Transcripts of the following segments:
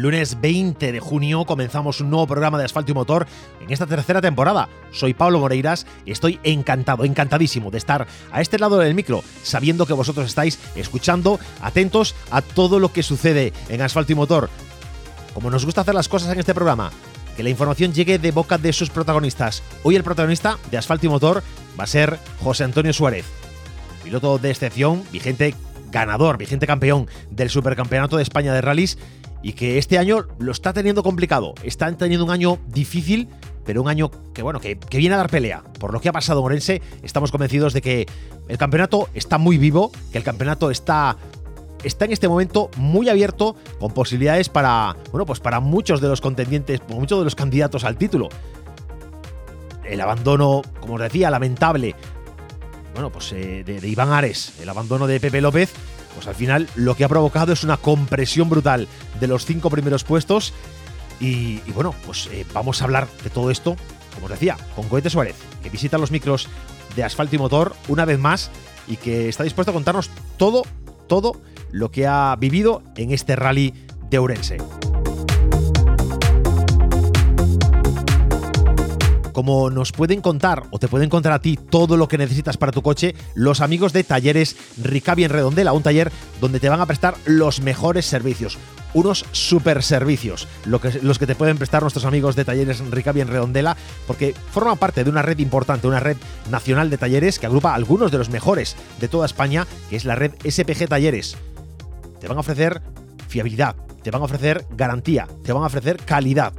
Lunes 20 de junio comenzamos un nuevo programa de Asfalto y Motor en esta tercera temporada. Soy Pablo Moreiras y estoy encantado, encantadísimo de estar a este lado del micro, sabiendo que vosotros estáis escuchando, atentos a todo lo que sucede en Asfalto y Motor. Como nos gusta hacer las cosas en este programa, que la información llegue de boca de sus protagonistas. Hoy el protagonista de Asfalto y Motor va a ser José Antonio Suárez, piloto de excepción, vigente ganador, vigente campeón del Supercampeonato de España de Rallys y que este año lo está teniendo complicado. Están teniendo un año difícil, pero un año que bueno, que, viene a dar pelea. Por lo que ha pasado en Orense, estamos convencidos de que el campeonato está muy vivo, que el campeonato está está en este momento muy abierto con posibilidades para, bueno, pues para muchos de los contendientes, muchos de los candidatos al título. El abandono, como os decía, lamentable, bueno, pues eh, de Iván Ares, el abandono de Pepe López, pues al final lo que ha provocado es una compresión brutal de los cinco primeros puestos. Y, bueno, pues eh, vamos a hablar de todo esto, como os decía, con Cohete Suárez, que visita los micros de asfalto y motor una vez más y que está dispuesto a contarnos todo, todo lo que ha vivido en este rally de Ourense. Como nos pueden contar o te pueden contar a ti todo lo que necesitas para tu coche los amigos de Talleres Ricavi en Redondela, un taller donde te van a prestar los mejores servicios, unos super servicios, lo que, los que te pueden prestar nuestros amigos de Talleres Ricavi en Redondela, porque forman parte de una red importante, una red nacional de talleres que agrupa algunos de los mejores de toda España, que es la red SPG Talleres. Te van a ofrecer fiabilidad, te van a ofrecer garantía, te van a ofrecer calidad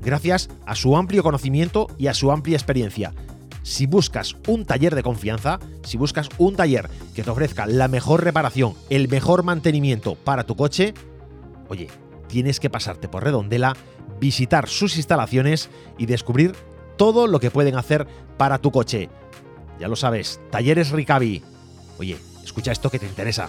gracias a su amplio conocimiento y a su amplia experiencia. Si buscas un taller de confianza, si buscas un taller que te ofrezca la mejor reparación, el mejor mantenimiento para tu coche, oye, tienes que pasarte por Redondela, visitar sus instalaciones y descubrir todo lo que pueden hacer para tu coche. Ya lo sabes, Talleres Ricavi. Oye, escucha esto que te interesa.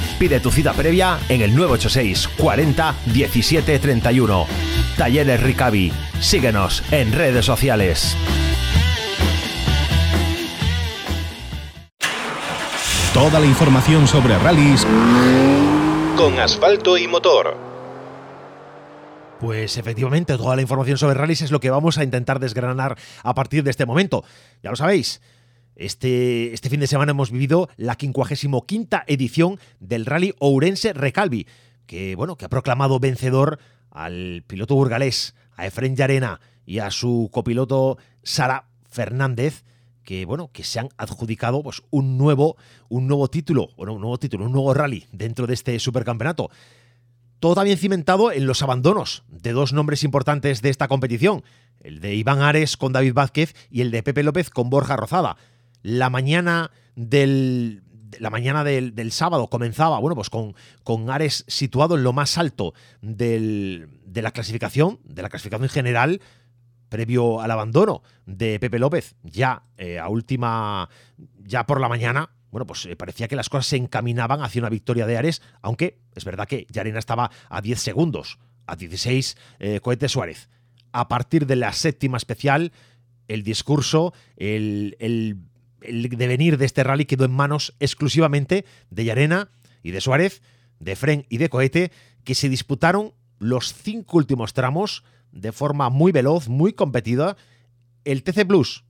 Pide tu cita previa en el 986 40 17 31. Talleres Ricavi. Síguenos en redes sociales. Toda la información sobre rallies con asfalto y motor. Pues efectivamente, toda la información sobre rallies es lo que vamos a intentar desgranar a partir de este momento. Ya lo sabéis, este, este fin de semana hemos vivido la 55 edición del Rally Ourense Recalvi, que, bueno, que ha proclamado vencedor al piloto burgalés, a Efren Yarena y a su copiloto Sara Fernández, que bueno, que se han adjudicado pues, un nuevo, un nuevo título, bueno, un nuevo título, un nuevo rally dentro de este supercampeonato. Todo también cimentado en los abandonos de dos nombres importantes de esta competición, el de Iván Ares con David Vázquez y el de Pepe López con Borja Rozada la mañana del, la mañana del, sábado comenzaba, bueno, pues con, con, Ares situado en lo más alto de la clasificación, de la clasificación general, previo al abandono de Pepe López, ya eh, a última, ya por la mañana, bueno, pues eh, parecía que las cosas se encaminaban hacia una victoria de Ares, aunque es verdad que Yarena estaba a 10 segundos, a 16 eh, cohetes Suárez. A partir de la séptima especial, el discurso, el el devenir de este rally quedó en manos exclusivamente de Yarena y de Suárez, de Fren y de Cohete, que se disputaron los cinco últimos tramos de forma muy veloz, muy competida. El TC Plus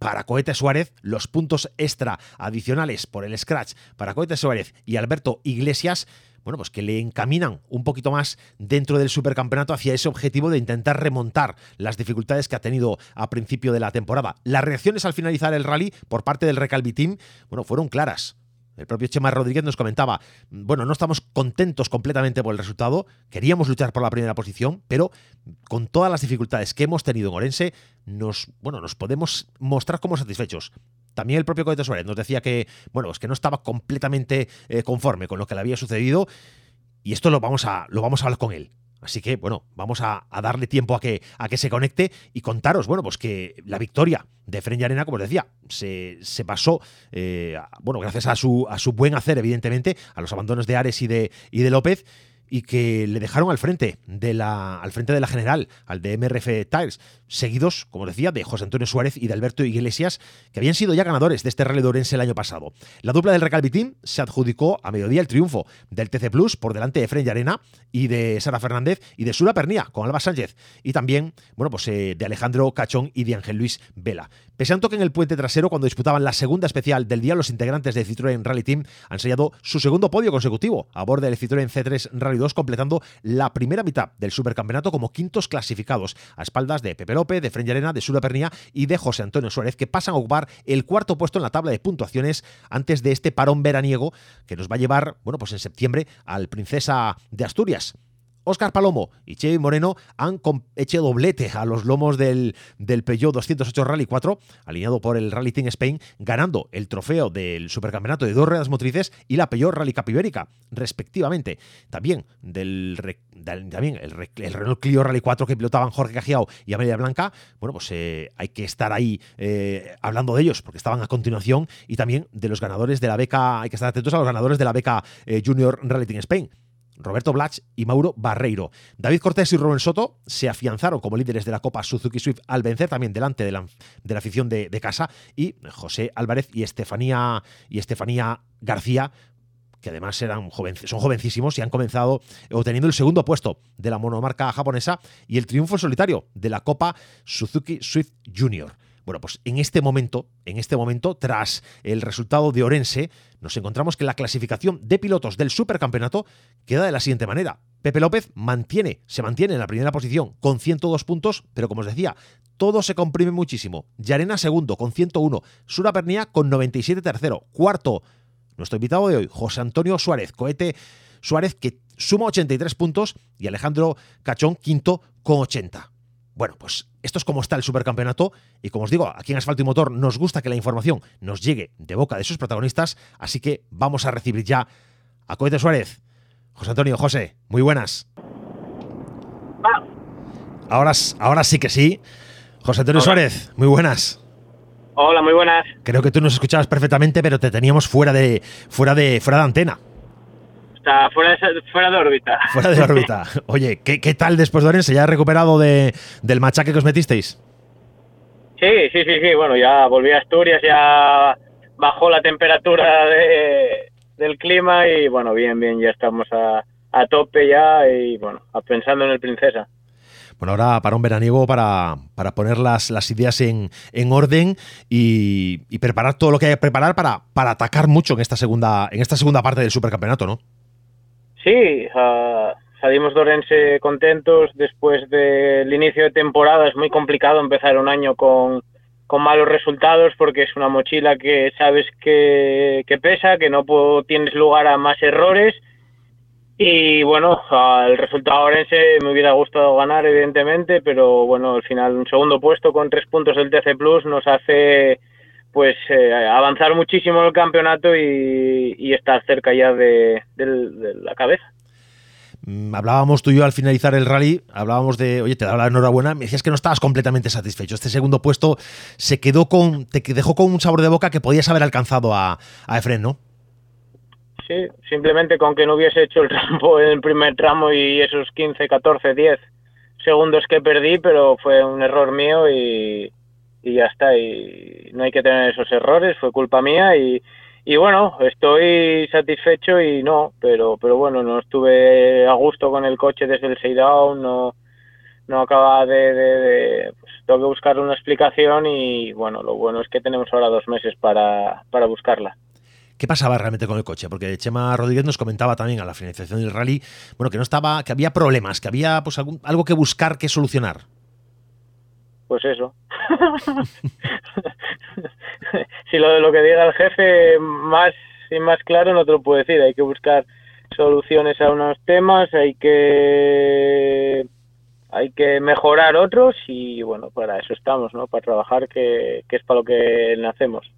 para Cohete Suárez, los puntos extra adicionales por el scratch para Cohete Suárez y Alberto Iglesias bueno, pues que le encaminan un poquito más dentro del supercampeonato hacia ese objetivo de intentar remontar las dificultades que ha tenido a principio de la temporada. Las reacciones al finalizar el rally por parte del Recalvi Team, bueno, fueron claras. El propio Chema Rodríguez nos comentaba, bueno, no estamos contentos completamente por el resultado, queríamos luchar por la primera posición, pero con todas las dificultades que hemos tenido en Orense, nos, bueno, nos podemos mostrar como satisfechos. También el propio Cohete Suárez nos decía que, bueno, es que no estaba completamente eh, conforme con lo que le había sucedido y esto lo vamos a, lo vamos a hablar con él. Así que, bueno, vamos a, darle tiempo a que, a que se conecte y contaros, bueno, pues que la victoria de Fren Arena, como os decía, se, se pasó, eh, bueno, gracias a su, a su buen hacer, evidentemente, a los abandonos de Ares y de, y de López, y que le dejaron al frente de la, al frente de la general, al de MRF Tires, seguidos, como decía, de José Antonio Suárez y de Alberto Iglesias, que habían sido ya ganadores de este Rally de Orense el año pasado. La dupla del Recalvi Team se adjudicó a mediodía el triunfo del TC Plus por delante de Fren Arena y de Sara Fernández y de Sura Pernía con Alba Sánchez y también, bueno, pues eh, de Alejandro Cachón y de Ángel Luis Vela. Pese a un toque en el puente trasero cuando disputaban la segunda especial del día, los integrantes de Citroën Rally Team han sellado su segundo podio consecutivo a bordo del Citroën C3 Rally 2, completando la primera mitad del supercampeonato como quintos clasificados, a espaldas de Pepe De Fren Arena, de Sura Pernía y de José Antonio Suárez, que pasan a ocupar el cuarto puesto en la tabla de puntuaciones antes de este parón veraniego que nos va a llevar, bueno, pues en septiembre al Princesa de Asturias. Óscar Palomo y Chevy Moreno han hecho doblete a los lomos del, del Peugeot 208 Rally 4, alineado por el Rally Team Spain, ganando el trofeo del Supercampeonato de dos ruedas motrices y la Peugeot Rally Cup Ibérica, respectivamente. También del, también el, Renault Clio Rally 4 que pilotaban Jorge Cajiao y Amelia Blanca. Bueno, pues eh, hay que estar ahí eh, hablando de ellos porque estaban a continuación y también de los ganadores de la beca, hay que estar atentos a los ganadores de la beca eh, Junior Rally Team Spain. Roberto Blach y Mauro Barreiro. David Cortés y Rubén Soto se afianzaron como líderes de la Copa Suzuki Swift al vencer también delante de la, afición de, casa y José Álvarez y Estefanía, y Estefanía García que además eran son jovencísimos y han comenzado obteniendo el segundo puesto de la monomarca japonesa y el triunfo solitario de la Copa Suzuki Swift Junior. Bueno, pues en este momento, en este momento, tras el resultado de Orense, nos encontramos que la clasificación de pilotos del supercampeonato queda de la siguiente manera. Pepe López mantiene, se mantiene en la primera posición con 102 puntos, pero como os decía, todo se comprime muchísimo. Yarena segundo con 101, Sura Pernía con 97 tercero, cuarto. Nuestro invitado de hoy, José Antonio Suárez, cohete Suárez que suma 83 puntos y Alejandro Cachón quinto con 80. Bueno, pues esto es como está el supercampeonato y como os digo, aquí en Asfalto y Motor nos gusta que la información nos llegue de boca de sus protagonistas, así que vamos a recibir ya a Cohete Suárez. José Antonio, José, muy buenas. Ahora, ahora sí que sí. José Antonio Suárez, muy buenas. Hola, muy buenas. Creo que tú nos escuchabas perfectamente, pero te teníamos fuera de, fuera de, fuera de antena. Está fuera de, fuera de órbita. Fuera de órbita. Oye, ¿qué, qué tal después de Orense? ¿Ya has recuperado de, del machaque que os metisteis? Sí, sí, sí, sí. Bueno, ya volví a Asturias, ya bajó la temperatura de, del clima y bueno, bien, bien, ya estamos a, a tope ya y bueno, pensando en el Princesa. Bueno, ahora para un veraniego para, para poner las, las ideas en, en orden y, y, preparar todo lo que hay que preparar para, para atacar mucho en esta segunda, en esta segunda parte del supercampeonato, ¿no? Sí, salimos de Orense contentos después del inicio de temporada. Es muy complicado empezar un año con, con malos resultados porque es una mochila que sabes que, que pesa, que no tienes lugar a más errores. Y bueno, el resultado Orense me hubiera gustado ganar, evidentemente, pero bueno, al final un segundo puesto con tres puntos del TC Plus nos hace pues eh, avanzar muchísimo en el campeonato y, estar cerca ya de, la cabeza. Mm, hablábamos tú y yo al finalizar el rally, hablábamos de, oye, te daba la enhorabuena, me decías que no estabas completamente satisfecho. Este segundo puesto se quedó con, te dejó con un sabor de boca que podías haber alcanzado a, a Efren, ¿no? Sí, simplemente con que no hubiese hecho el tramo en el primer tramo y esos 15, 14, 10 segundos que perdí, pero fue un error mío y, y ya está. Y no hay que tener esos errores, fue culpa mía y, y bueno, estoy satisfecho y no, pero, pero bueno, no estuve a gusto con el coche desde el side down, no, no acaba de, pues, tengo que buscar una explicación y bueno, lo bueno es que tenemos ahora dos meses para, para buscarla. ¿Qué pasaba realmente con el coche? Porque Chema Rodríguez nos comentaba también a la finalización del rally, bueno, que no estaba, que había problemas, que había pues algo que buscar, que solucionar. Pues eso. si lo, lo que diga el jefe más y más claro no te lo puedo decir. Hay que buscar soluciones a unos temas, hay que hay que mejorar otros y bueno, para eso estamos, ¿no? Para trabajar, que, es para lo que nacemos.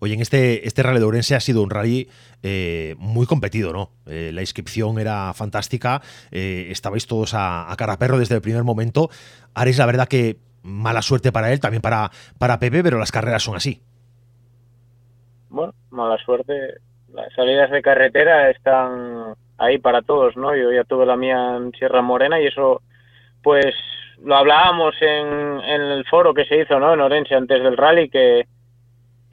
Oye, en este, este Rally de Ourense ha sido un rally eh, muy competido, ¿no? Eh, la inscripción era fantástica, eh, estabais todos a, a, perro desde el primer momento. Ares, la verdad que mala suerte para él, también para, para Pepe, pero las carreras son así. Bueno, mala suerte. Las salidas de carretera están ahí para todos, ¿no? Yo ya tuve la mía en Sierra Morena y eso, pues, lo hablábamos en, en el foro que se hizo, ¿no? En Orense antes del rally, que,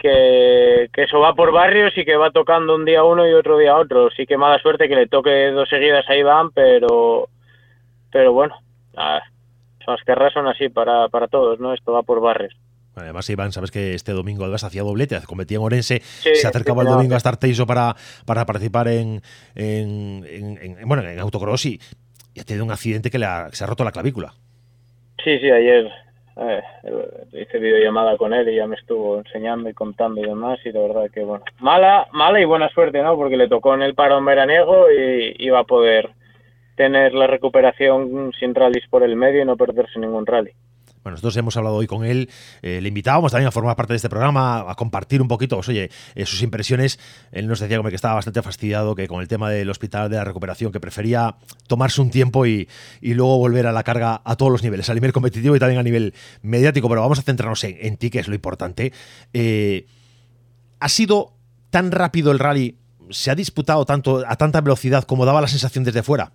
que, eso va por barrios y que va tocando un día uno y otro día otro. Sí que mala suerte que le toque dos seguidas ahí van, pero, pero bueno, las carreras son así para, para todos, ¿no? Esto va por barrios. Además, Iván, sabes que este domingo Albas hacía doblete, competía en Orense, se acercaba el domingo a estar Teiso para, para participar en, en, bueno, en autocross y, ha tenido un accidente que le se ha roto la clavícula. Sí, sí, ayer eh, hice videollamada con él y ya me estuvo enseñando y contando y demás y la verdad que bueno, mala, mala y buena suerte, ¿no? Porque le tocó en el parón veraniego y iba a poder tener la recuperación sin rallies por el medio y no perderse ningún rally. Bueno, nosotros hemos hablado hoy con él, eh, le invitábamos también a formar parte de este programa, a compartir un poquito, pues, oye, eh, sus impresiones. Él nos decía como que estaba bastante fastidiado, que con el tema del hospital de la recuperación, que prefería tomarse un tiempo y, luego volver a la carga a todos los niveles, a nivel competitivo y también a nivel mediático. Pero vamos a centrarnos en, ti, que es lo importante. Eh, ¿Ha sido tan rápido el rally? ¿Se ha disputado tanto a tanta velocidad como daba la sensación desde fuera?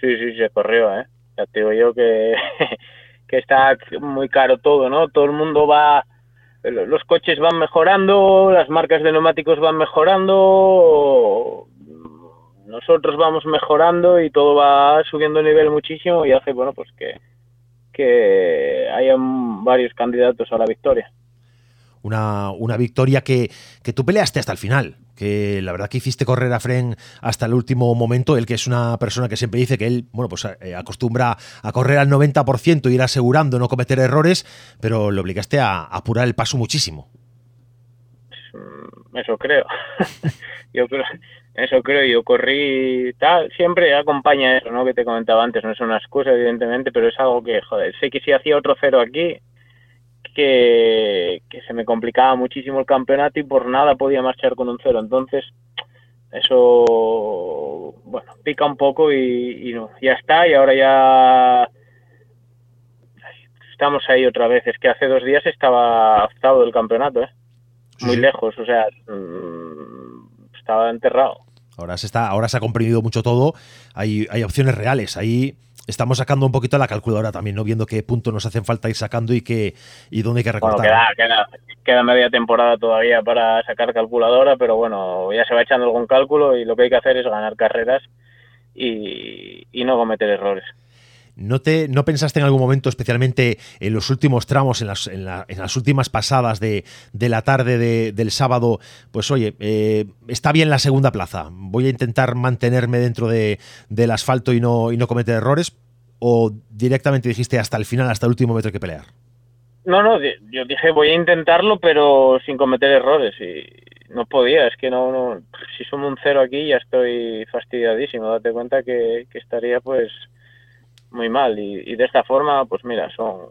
Sí, sí, se corrió, ¿eh? Ya te digo yo que, que está muy caro todo, ¿no? Todo el mundo va, los coches van mejorando, las marcas de neumáticos van mejorando, nosotros vamos mejorando y todo va subiendo el nivel muchísimo y hace, bueno, pues que, que hayan varios candidatos a la victoria una, una victoria que, que, tú peleaste hasta el final, que la verdad que hiciste correr a Fren hasta el último momento, él que es una persona que siempre dice que él, bueno, pues eh, acostumbra a correr al 90% y ir asegurando no cometer errores, pero le obligaste a, apurar el paso muchísimo. Mm, eso creo. yo creo, eso creo, yo corrí tal, siempre acompaña eso, ¿no? Que te comentaba antes, no es una excusa, evidentemente, pero es algo que, joder, sé que si hacía otro cero aquí, que, se me complicaba muchísimo el campeonato y por nada podía marchar con un cero. Entonces, eso, bueno, pica un poco y, no, ya está. Y ahora ya estamos ahí otra vez. Es que hace dos días estaba octavo del campeonato, ¿eh? muy lejos, o sea, mm, estaba enterrado. Ahora se está, ahora se ha comprimido mucho todo. Hay, hay opciones reales. Ahí estamos sacando un poquito la calculadora también, ¿no? Viendo qué puntos nos hacen falta ir sacando y qué y dónde hay que recortar. queda, media temporada todavía para sacar calculadora, pero bueno, ya se va echando algún cálculo y lo que hay que hacer es ganar carreras y, no cometer errores. ¿No, te, ¿No pensaste en algún momento, especialmente en los últimos tramos, en las, en, las últimas pasadas de, la tarde del sábado, pues oye, eh, está bien la segunda plaza, voy a intentar mantenerme dentro de, del asfalto y no, y no cometer errores? ¿O directamente dijiste hasta el final, hasta el último metro que pelear? No, no, yo dije voy a intentarlo, pero sin cometer errores. Y no podía, es que no, no si somos un cero aquí ya estoy fastidiadísimo. Date cuenta que estaría pues muy mal. Y, de esta forma pues mira son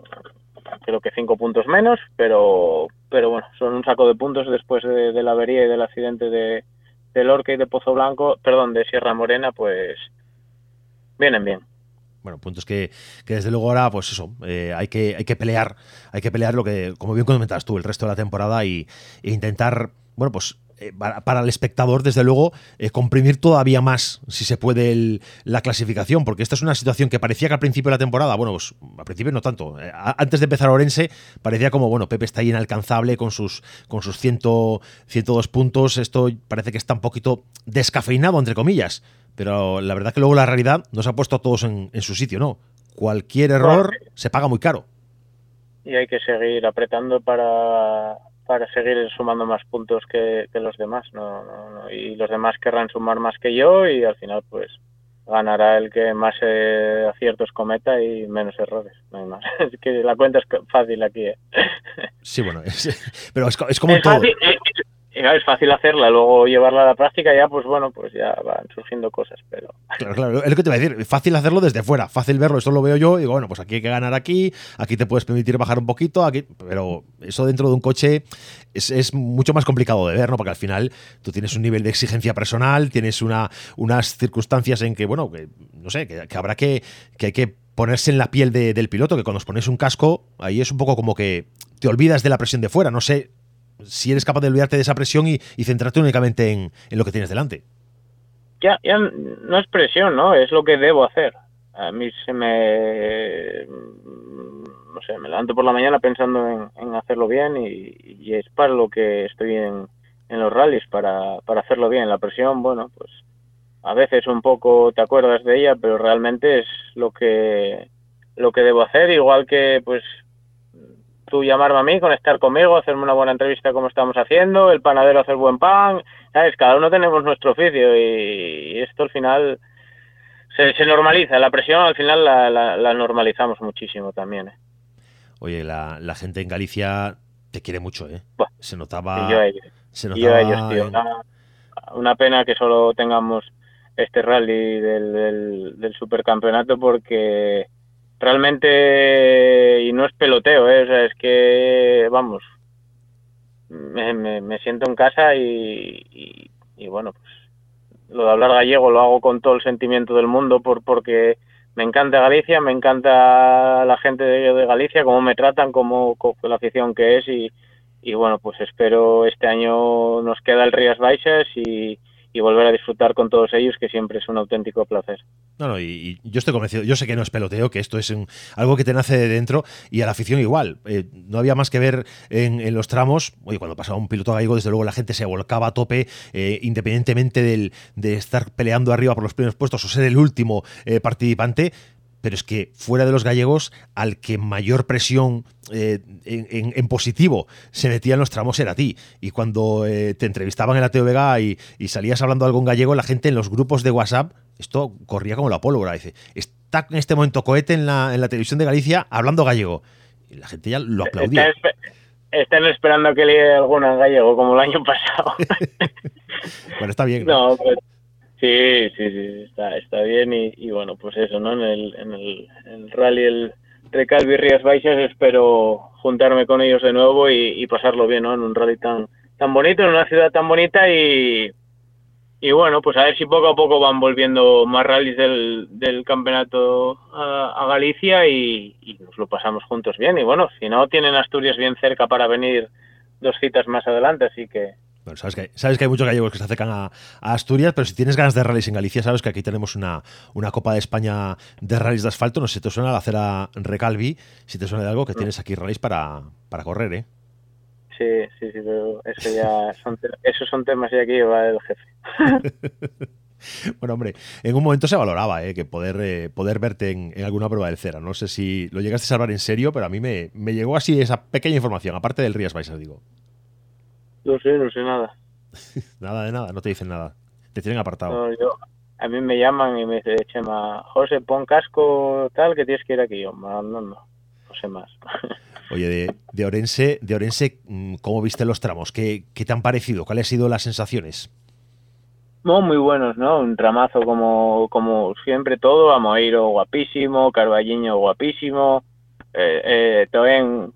creo que cinco puntos menos pero pero bueno son un saco de puntos después de, la avería y del accidente de, de Lorca y de Pozo Blanco perdón de Sierra Morena pues vienen bien. Bueno, puntos que, que, desde luego ahora, pues eso, eh, hay, que, hay que pelear, hay que pelear lo que, como bien comentabas tú, el resto de la temporada y, e intentar, bueno, pues eh, para, el espectador, desde luego, eh, comprimir todavía más, si se puede, la clasificación, porque esta es una situación que parecía que al principio de la temporada, bueno, pues al principio no tanto, eh, antes de empezar Orense, parecía como, bueno, Pepe está ahí inalcanzable con sus, con sus 102 puntos, esto parece que está un poquito descafeinado, entre comillas, pero la verdad que luego la realidad nos ha puesto a todos en, su sitio, ¿no? cualquier error se paga muy caro. Y hay que seguir apretando para, para seguir sumando más puntos que, los demás. No, y los demás querrán sumar más que yo y al final pues ganará el que más eh, aciertos cometa y menos errores. No hay más. Es que la cuenta es fácil aquí. ¿eh? Sí, bueno, pero es, como todo. Eh, es fácil hacerla, luego llevarla a la práctica ya, pues bueno, pues ya van surgiendo cosas, pero... Claro, claro, es lo que te voy a decir, fácil hacerlo desde fuera, fácil verlo, esto lo veo yo, digo, bueno, pues aquí hay que ganar aquí, aquí te puedes permitir bajar un poquito, aquí, pero eso dentro de un coche es, mucho más complicado de ver, ¿no? Porque al final tú tienes un nivel de exigencia personal, tienes una, unas circunstancias en que, bueno, que, no sé, que, habrá que, que hay que ponerse en la piel del piloto, que cuando os pones un casco, ahí es un poco como que te olvidas de la presión de fuera, no sé si eres capaz de olvidarte de esa presión y, centrarte únicamente en, lo que tienes delante. Ya, ya no es presión, ¿no? Es lo que debo hacer. A mí se me... No sé, me levanto por la mañana pensando en, hacerlo bien y, es para lo que estoy en, en los rallies, para, para hacerlo bien. La presión, bueno, pues a veces un poco te acuerdas de ella, pero realmente es lo que lo que debo hacer, igual que pues tú llamarme a mí, conectar conmigo, hacerme una buena entrevista como estamos haciendo, el panadero hacer buen pan, ¿sabes? Cada uno tenemos nuestro oficio y, esto al final se, normaliza, la presión al final la, normalizamos muchísimo también. ¿eh? Oye, la, gente en Galicia te quiere mucho, ¿eh? se notaba... Y yo a ellos, se notaba tío. Una, pena que solo tengamos este rally del, del supercampeonato porque realmente, y no es peloteo, ¿eh? es que, vamos, me, me, siento en casa y, y, bueno, pues lo de hablar gallego lo hago con todo el sentimiento del mundo por, porque me encanta Galicia, me encanta la gente de, Galicia, cómo me tratan, cómo, la afición que es y, bueno, pues espero este año nos queda el Rías Baixas y volver a disfrutar con todos ellos, que siempre es un auténtico placer. No, no, y, yo estoy convencido, yo sé que no es peloteo, que esto es algo que te nace de dentro y a la afición igual. Eh, no había más que ver en, los tramos, oye, cuando pasaba un piloto gallego, desde luego la gente se volcaba a tope, eh, independientemente del, de estar peleando arriba por los primeros puestos o ser el último eh, participante, pero es que fuera de los gallegos, al que mayor presión en, positivo se metía en los tramos era a ti. Y cuando te entrevistaban en la TVG y, y, salías hablando algo en gallego, la gente en los grupos de WhatsApp, esto corría como la pólvora. Dice, está en este momento Cohete en la, en la televisión de Galicia hablando gallego. Y la gente ya lo aplaudía. Están, esperando que lea alguna en gallego, como el año pasado. bueno, está bien. No, pues, Sí, sí, sí, está, está bien y, bueno, pues eso, ¿no? En el, en el, rally el Recalvi Rías Baixas espero juntarme con ellos de nuevo y, pasarlo bien, ¿no? En un rally tan, tan bonito, en una ciudad tan bonita y, y bueno, pues a ver si poco a poco van volviendo más rallies del, del campeonato a, Galicia y, y, nos lo pasamos juntos bien. Y bueno, si no, tienen Asturias bien cerca para venir dos citas más adelante, así que sabes, que, sabes que hay muchos gallegos que se acercan a, Asturias, pero si tienes ganas de rallies en Galicia, sabes que aquí tenemos una, una Copa de España de rallies de asfalto. No sé si te suena la acera Recalvi, si te suena de algo, que tienes aquí rallies para, para correr, ¿eh? Sí, sí, sí, pero eso ya son, esos son temas ya que lleva el jefe. Bueno, hombre, en un momento se valoraba ¿eh? que poder, eh, poder verte en, alguna prueba del Cera. No sé si lo llegaste a salvar en serio, pero a mí me, me llegó así esa pequeña información, aparte del Rías Baixas, digo. No sé, no sé nada. nada de nada, no te dicen nada. Te tienen apartado. a mí me llaman y me dicen, Chema, José, pon casco tal que tienes que ir aquí. Yo, no, no, no, sé más. Oye, de, de, Orense, de Orense, mm, ¿cómo viste los tramos? ¿Qué, ¿Qué te han parecido? ¿Cuáles han sido las sensaciones? No, muy buenos, ¿no? Un tramazo como, como siempre todo, Amoeiro guapísimo, Carballiño guapísimo, eh, eh, Toen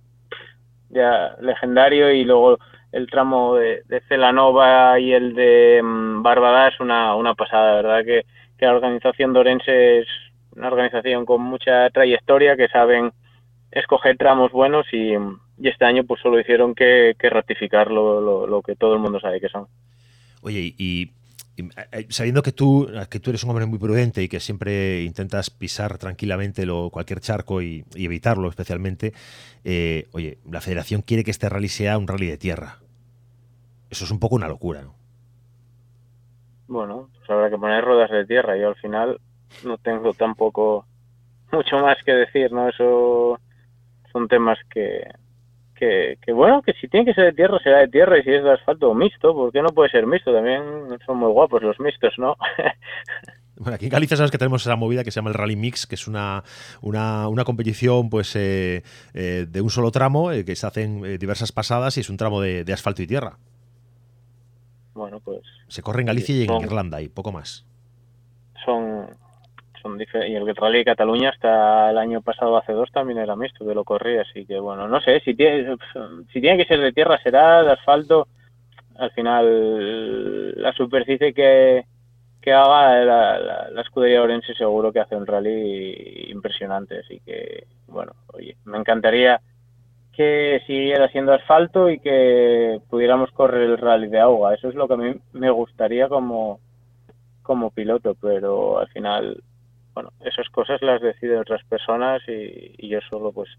ya legendario y luego el tramo de, Celanova y el de mm, Barbada es una, una pasada, ¿verdad? Que, la organización de Orense es una organización con mucha trayectoria, que saben escoger tramos buenos y, este año pues solo hicieron que, ratificar lo, lo, que todo el mundo sabe que son. Oye, y, eh, sabiendo que tú, que tú eres un hombre muy prudente y que siempre intentas pisar tranquilamente lo, cualquier charco y, evitarlo especialmente, eh, oye, la federación quiere que este rally sea un rally de tierra. Eso es un poco una locura, ¿no? Bueno, pues habrá que poner ruedas de tierra. Yo al final no tengo tampoco mucho más que decir, ¿no? Eso son temas que, que, que, bueno, que si tiene que ser de tierra será de tierra y si es de asfalto mixto, ¿por qué no puede ser mixto? También son muy guapos los mixtos, ¿no? Bueno, aquí en Galicia sabes que tenemos esa movida que se llama el Rally Mix, que es una, una, una competición pues eh, eh, de un solo tramo eh, que se hacen eh, diversas pasadas y es un tramo de, de, asfalto y tierra. Bueno, pues... Se corre en Galicia y en son, Irlanda y poco más. Son, son y el Rally de Cataluña hasta el año pasado, hace dos, también era mixto, de lo corría, así que bueno, no sé, si tiene, si tiene que ser de tierra será de asfalto, al final la superficie que que haga la, la, la, escudería Orense seguro que hace un rally impresionante. Así que, bueno, oye, me encantaría que siguiera siendo asfalto y que pudiéramos correr el rally de agua. Eso es lo que a mí me gustaría como, como piloto, pero al final, bueno, esas cosas las deciden otras personas y, y yo solo pues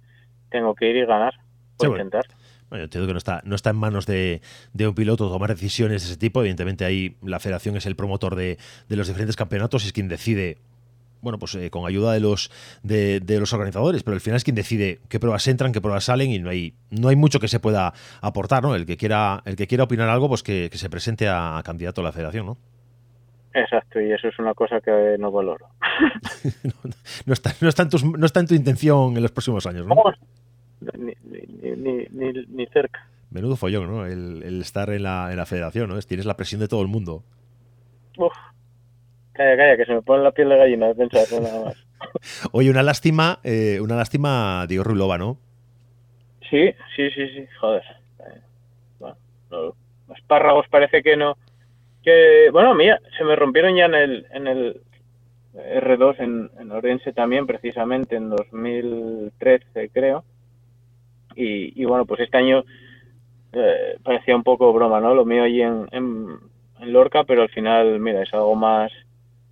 tengo que ir y ganar por sí, intentar. Bueno. Bueno, entiendo que no está, no está en manos de, de, un piloto tomar decisiones de ese tipo. Evidentemente, ahí la federación es el promotor de, de los diferentes campeonatos y es quien decide. Bueno, pues eh, con ayuda de los de, de, los organizadores, pero al final es quien decide qué pruebas entran, qué pruebas salen y no hay no hay mucho que se pueda aportar, ¿no? El que quiera el que quiera opinar algo, pues que, que se presente a, a, candidato a la federación, ¿no? Exacto, y eso es una cosa que no valoro. no, no, está, no, está en tus, no está en tu intención en los próximos años, ¿no? Ni, ni, ni, ni, cerca. Menudo follón, ¿no? El, el estar en la, en la, federación, ¿no? Tienes la presión de todo el mundo. Uf. Calla, calla, que se me pone la piel de gallina de pensar nada más. Oye, una lástima, eh, una lástima Diego Ruilova, ¿no? Sí, sí, sí, sí, joder. Eh, bueno, no, los párragos parece que no. Que, bueno, mira, se me rompieron ya en el, en el R2 en, en Orense también, precisamente en 2013, creo y, y bueno, pues este año eh, parecía un poco broma, ¿no? Lo mío allí en, en, Lorca, pero al final, mira, es algo más,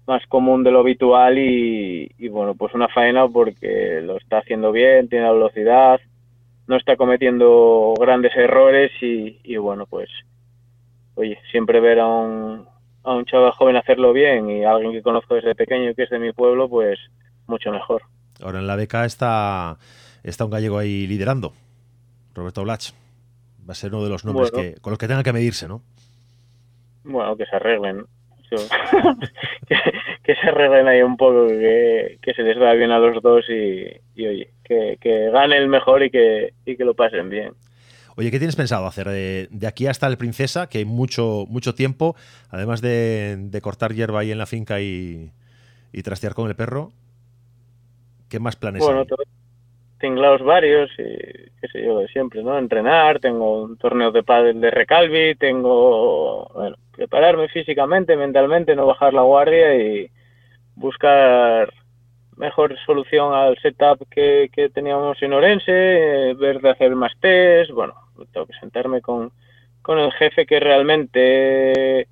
más común de lo habitual y, y, bueno, pues una faena porque lo está haciendo bien, tiene la velocidad, no está cometiendo grandes errores y, y bueno, pues, oye, siempre ver a un, a un chaval joven hacerlo bien y a alguien que conozco desde pequeño que es de mi pueblo, pues mucho mejor. Ahora en la beca está, está un gallego ahí liderando. Roberto Blach. Va a ser uno de los nombres bueno, que, con los que tengan que medirse, ¿no? Bueno, que se arreglen. que, que, se arreglen ahí un poco, que, que se les va bien a los dos y, y oye, que, que, gane el mejor y que, y que lo pasen bien. Oye, ¿qué tienes pensado hacer de, de, aquí hasta el Princesa? Que hay mucho, mucho tiempo, además de, de cortar hierba ahí en la finca y, y, trastear con el perro. ¿Qué más planes bueno, hay? Tinglados varios y qué sé yo de siempre, ¿no? Entrenar, tengo un torneo de pádel de recalvi, tengo, bueno, prepararme físicamente, mentalmente, no bajar la guardia y buscar mejor solución al setup que, teníamos en Orense, ver de hacer más test, bueno, tengo que sentarme con, con el jefe que realmente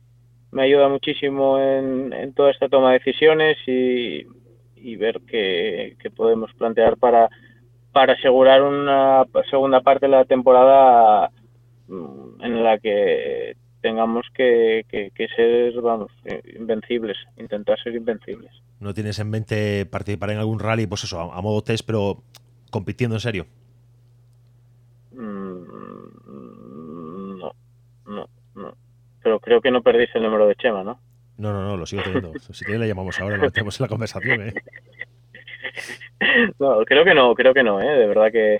me ayuda muchísimo en, toda esta toma de decisiones y, ver qué, podemos plantear para para asegurar una segunda parte de la temporada mm, en la que tengamos que, ser, vamos, invencibles, intentar ser invencibles. ¿No tienes en mente participar en algún rally, pues eso, a, a modo test, pero compitiendo en serio? Mm, no, no, no. Pero creo que no perdís el número de Chema, ¿no? No, no, no, lo sigo teniendo. si quiere le llamamos ahora, lo metemos en la conversación, ¿eh? no, creo que no, creo que no, ¿eh? De verdad que,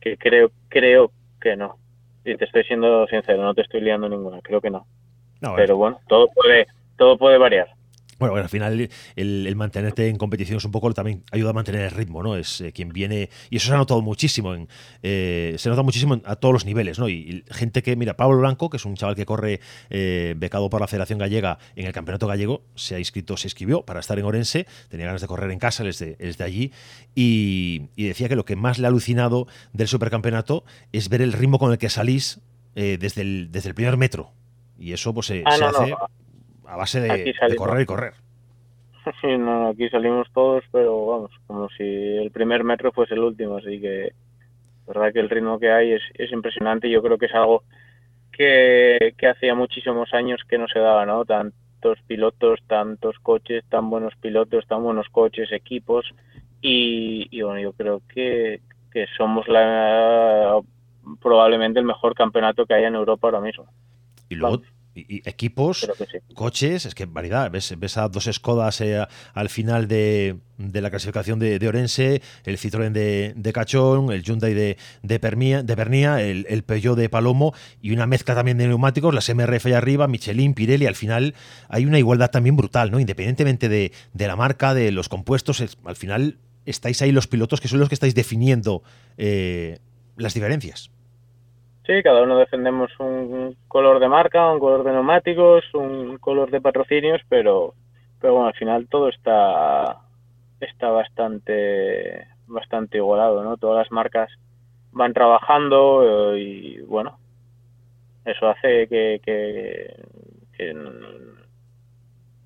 que creo, creo que no. Y te estoy siendo sincero, no te estoy liando ninguna, creo que no. no Pero bueno, todo puede, todo puede variar. Bueno, al final el, el, mantenerte en competición es un poco también ayuda a mantener el ritmo, ¿no? Es eh, quien viene, y eso se ha notado muchísimo, en, eh, se nota muchísimo en, a todos los niveles, ¿no? Y, y, gente que, mira, Pablo Blanco, que es un chaval que corre eh, becado por la Federación Gallega en el Campeonato Gallego, se ha inscrito, se inscribió para estar en Orense, tenía ganas de correr en casa, él es de, es de allí, y, y, decía que lo que más le ha alucinado del supercampeonato es ver el ritmo con el que salís eh, desde, el, desde el primer metro. Y eso pues se, ah, se no, hace... No a base de, de, correr y correr. Sí, no, aquí salimos todos, pero vamos, como si el primer metro fuese el último, así que verdad que el ritmo que hay es, es impresionante y yo creo que es algo que, que hacía muchísimos años que no se daba, ¿no? Tantos pilotos, tantos coches, tan buenos pilotos, tan buenos coches, equipos y, bueno, yo creo que, que somos la probablemente el mejor campeonato que hay en Europa ahora mismo. Y luego, y, equipos, coches, es que variedad. Ves, ves a dos Skodas eh, al final de, de, la clasificación de, Orense, el Citroën de, de, Cachón, el Hyundai de, de, de Pernia, el, el, Peugeot de Palomo y una mezcla también de neumáticos, las MRF allá arriba, Michelin, Pirelli. Al final hay una igualdad también brutal, ¿no? Independientemente de, la marca, de los compuestos, al final estáis ahí los pilotos que son los que estáis definiendo eh, las diferencias. Sí, cada uno defendemos un color de marca, un color de neumáticos, un color de patrocinios, pero, pero bueno, al final todo está, está bastante, bastante igualado, ¿no? Todas las marcas van trabajando eh, y bueno, eso hace que, que,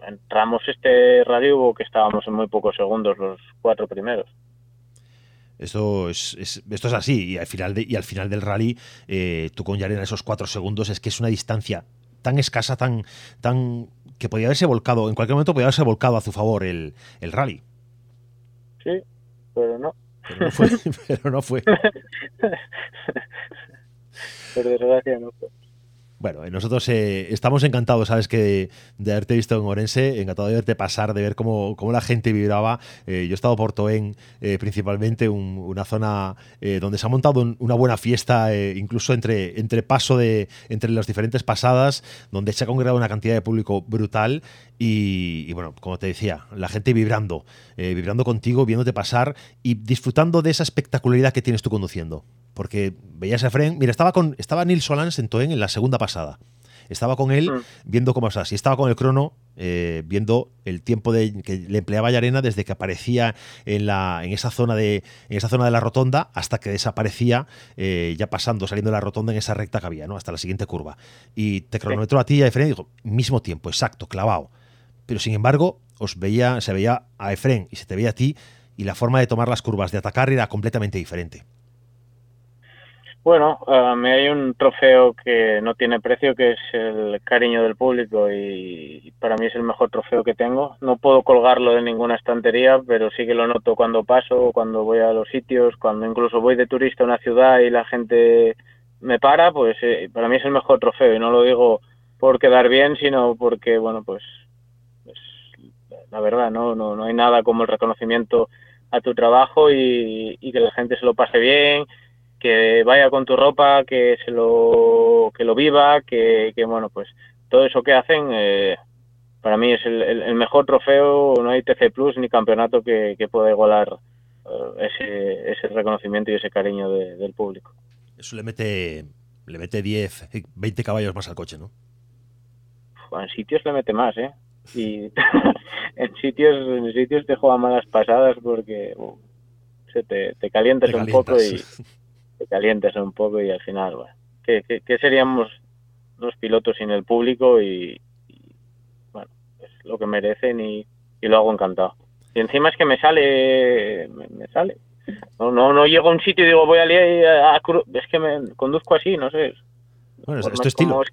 entramos este radio que estábamos en muy pocos segundos los cuatro primeros. Esto es, esto es así. Y al final, y al final del rally, eh, tú con Yarena esos cuatro segundos, es que es una distancia tan escasa, tan, tan que podía haberse volcado, en cualquier momento podía haberse volcado a su favor el, el rally. Sí, pero no. Pero no fue. pero no fue. Por desgracia no fue. Bueno, nosotros eh, estamos encantados, ¿sabes? Que de, haberte visto en Orense, encantado de verte pasar, de ver cómo, cómo la gente vibraba. Eh, yo he estado por Toen, eh, principalmente, una zona donde se ha montado una buena fiesta, incluso entre, entre paso de entre las diferentes pasadas, donde se ha congregado una cantidad de público brutal. Y, y bueno, como te decía, la gente vibrando, vibrando contigo, viéndote pasar y disfrutando de esa espectacularidad que tienes tú conduciendo porque veías a Efren, mira, estaba con estaba Nils Solans en Toen en la segunda pasada. Estaba con él mm. viendo cómo sea, si estaba con el crono eh, viendo el tiempo de, que le empleaba Yarena desde que aparecía en, la, en, esa zona de, en esa zona de la rotonda hasta que desaparecía eh, ya pasando, saliendo de la rotonda en esa recta que había, ¿no? hasta la siguiente curva. Y te cronometró a ti y a Efren y dijo, mismo tiempo, exacto, clavado. Pero sin embargo, os veía, se veía a Efren y se te veía a ti y la forma de tomar las curvas, de atacar era completamente diferente. Bueno, me hay un trofeo que no tiene precio, que es el cariño del público y para mí es el mejor trofeo que tengo. No puedo colgarlo de ninguna estantería, pero sí que lo noto cuando paso, cuando voy a los sitios, cuando incluso voy de turista a una ciudad y la gente me para, pues eh, para mí es el mejor trofeo y no lo digo por quedar bien, sino porque, bueno, pues la verdad, ¿no? ¿no? No hay nada como el reconocimiento a tu trabajo y, y que la gente se lo pase bien que vaya con tu ropa, que se lo, que lo viva, que, bueno, pues todo eso que hacen, eh, para mí es el, mejor trofeo, no hay TC Plus ni campeonato que, pueda igualar eh, ese, ese reconocimiento y ese cariño del público. Eso le mete, le mete 10, 20 caballos más al coche, ¿no? En sitios le mete más, ¿eh? Y en sitios en sitios te juega malas pasadas porque uh, se te, te calientas un poco y te calientas un poco y al final, bueno, ¿qué, seríamos los pilotos sin el público? Y, bueno, es lo que merecen y, lo hago encantado. Y encima es que me sale, me, sale. No, no, no llego a un sitio y digo voy a liar a, es que me conduzco así, no sé. Bueno, es, tu estilo. es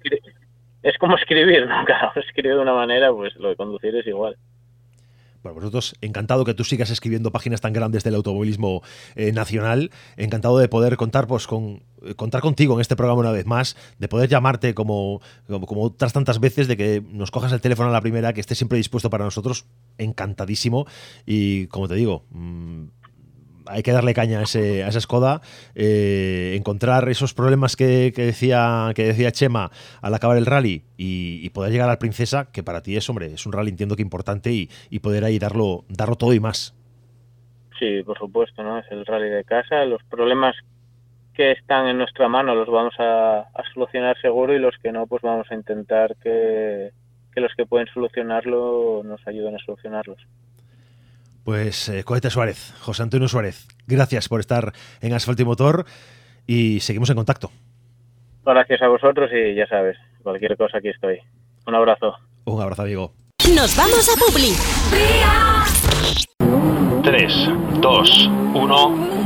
como escribir, ¿no? Claro, escribir de una manera, pues lo de conducir es igual. Bueno, vosotros, encantado que tú sigas escribiendo páginas tan grandes del automovilismo eh, nacional. Encantado de poder contar, pues, con, eh, contar contigo en este programa una vez más, de poder llamarte como, como, otras tantas veces, de que nos cojas el teléfono a la primera, que estés siempre dispuesto para nosotros. Encantadísimo. Y como te digo, mm, hay que darle caña a, ese, a esa Skoda, eh, encontrar esos problemas que, decía, que decía Chema al acabar el rally y, poder llegar al Princesa, que para ti es, hombre, es un rally entiendo que importante y, poder ahí darlo, darlo todo y más. Sí, por supuesto, ¿no? Es el rally de casa. Los problemas que están en nuestra mano los vamos a, solucionar seguro y los que no, pues vamos a intentar que, que los que pueden solucionarlo nos ayuden a solucionarlos. Pues eh, Cohete Suárez, José Antonio Suárez, gracias por estar en Asfalto y Motor y seguimos en contacto. Gracias a vosotros y ya sabes, cualquier cosa aquí estoy. Un abrazo. Un abrazo, amigo. Nos vamos a Publi. 3, 2, 1.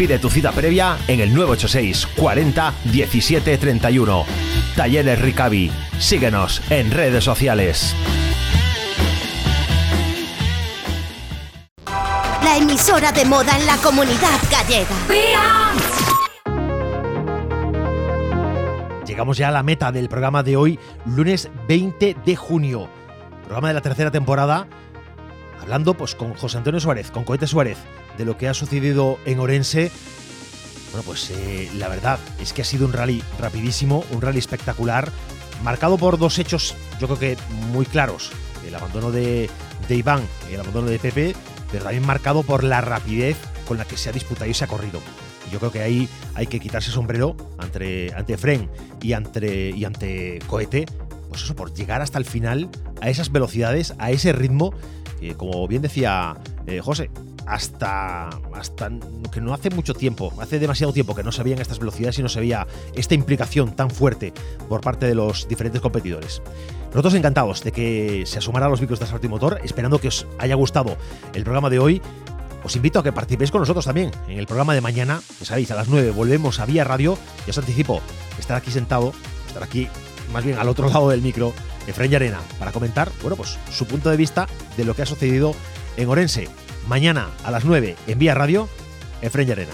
Pide tu cita previa en el 986 40 17 31. Talleres Ricavi. Síguenos en redes sociales. La emisora de moda en la comunidad gallega. Llegamos ya a la meta del programa de hoy, lunes 20 de junio. Programa de la tercera temporada hablando pues con José Antonio Suárez, con Cohete Suárez, de lo que ha sucedido en Orense. Bueno, pues eh, la verdad es que ha sido un rally rapidísimo, un rally espectacular, marcado por dos hechos, yo creo que muy claros. El abandono de, de Iván, el abandono de Pepe, pero también marcado por la rapidez con la que se ha disputado y se ha corrido. Yo creo que ahí hay que quitarse sombrero ante, ante Fren y ante, y ante Cohete, pues eso, por llegar hasta el final a esas velocidades, a ese ritmo como bien decía eh, José, hasta, hasta que no hace mucho tiempo, hace demasiado tiempo que no se veían estas velocidades y no se veía esta implicación tan fuerte por parte de los diferentes competidores. Nosotros encantados de que se asumara a los micros de Asfalto y Motor, esperando que os haya gustado el programa de hoy. Os invito a que participéis con nosotros también en el programa de mañana, que sabéis, a las 9 volvemos a Vía Radio. Ya os anticipo, estar aquí sentado, estar aquí más bien al otro lado del micro, Efraín Arena, para comentar, bueno, pues su punto de vista de lo que ha sucedido en Orense. Mañana a las 9 en Vía Radio, Efraín Arena.